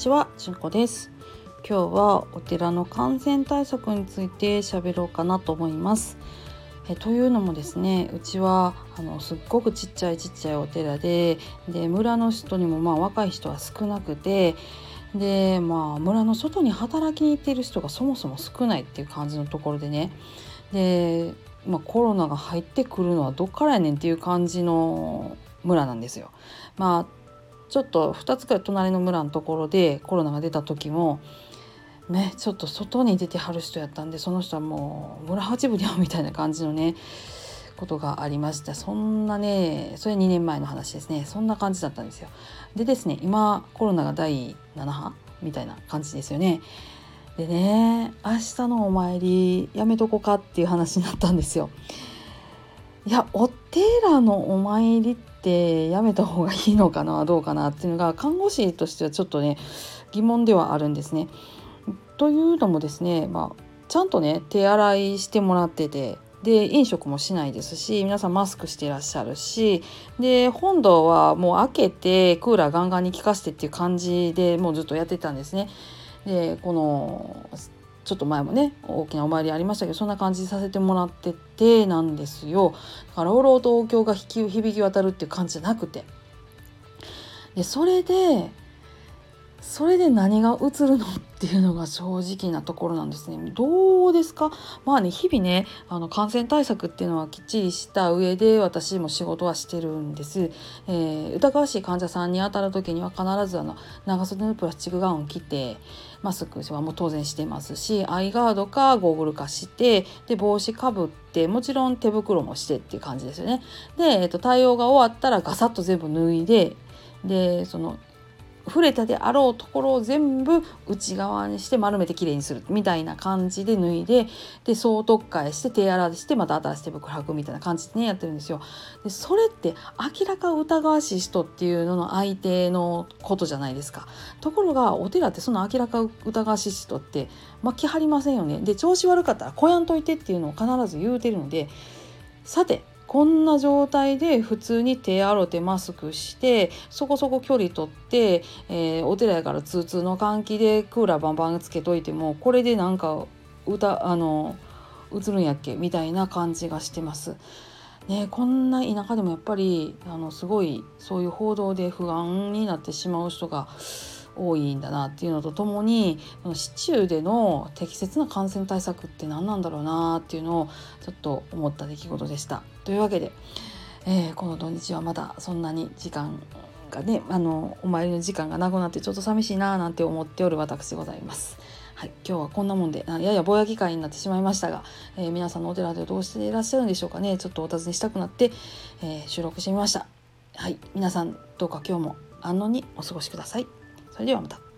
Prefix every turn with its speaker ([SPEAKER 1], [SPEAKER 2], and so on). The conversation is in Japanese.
[SPEAKER 1] ちは、しゅんこです。今日はお寺の感染対策について喋ろうかなと思います。えというのもですねうちはあのすっごくちっちゃいちっちゃいお寺でで村の人にもまあ若い人は少なくてでまあ村の外に働きに行っている人がそもそも少ないっていう感じのところでね。で、まあ、コロナが入ってくるのはどっからやねんっていう感じの村なんですよ。まあちょっと2つくらい隣の村のところでコロナが出た時もねちょっと外に出てはる人やったんでその人はもう村八分にゃみたいな感じのねことがありました。そんなねそれ2年前の話ですね。そんな感じだったんですよ。でですね今コロナが第7波みたいな感じですよね。でね明日のお参りやめとこかっていう話になったんですよ。いやお寺のお参りってやめた方がいいのかなどうかなっていうのが看護師としてはちょっとね疑問ではあるんですね。というのもですね、まあ、ちゃんとね手洗いしてもらっててで飲食もしないですし皆さんマスクしてらっしゃるしで本堂はもう開けてクーラーガンガンに効かしてっていう感じでもうずっとやってたんですね。でこのちょっと前もね大きなお参りありましたけどそんな感じさせてもらっててなんですよ。だから朗々とお経が響き渡るっていう感じじゃなくて。でそれでそれで何が映るのっていうのが正直なところなんですね。どうですか？まあね日々ねあの感染対策っていうのはきっちりした上で私も仕事はしてるんです。えー、疑わしい患者さんに当たる時には必ずあの長袖のプラスチックガウンを着てマスクはもう当然してますしアイガードかゴーグルかしてで帽子かぶってもちろん手袋もしてっていう感じですよね。で、えー、と対応が終わったらガサッと全部脱いででその触れたであろうところを全部内側にして丸めてきれいにするみたいな感じで脱いでで総特化して手洗いしてまた新しい手袋履くみたいな感じでねやってるんですよ。でそれって明らか疑わしい人っていうのの相手のことじゃないですか。ところがお寺ってその明らか疑わしい人って巻き張りませんよね。で調子悪かったらこやんといてっていうのを必ず言うてるのでさてこんな状態で普通に手洗ってマスクしてそこそこ距離取って、えー、お寺やから通通の換気でクーラーバンバンつけといてもこれでなんか歌あの映るんやっけ？みたいな感じがしてます。ね、こんな田舎でもやっぱりあのすごいそういう報道で不安になってしまう人が多いんだなっていうのとともに市中での適切な感染対策って何なんだろうなっていうのをちょっと思った出来事でした。というわけで、えー、この土日はまだそんなに時間がねあのお参りの時間がなくなってちょっと寂しいななんて思っておる私でございます。はい、今日はこんなもんでややぼやき会になってしまいましたが、えー、皆さんのお寺でどうしていらっしゃるんでしょうかねちょっとお尋ねしたくなって、えー、収録してみました。はい、皆さんどうか今日も安穏にお過ごしください。それではまた。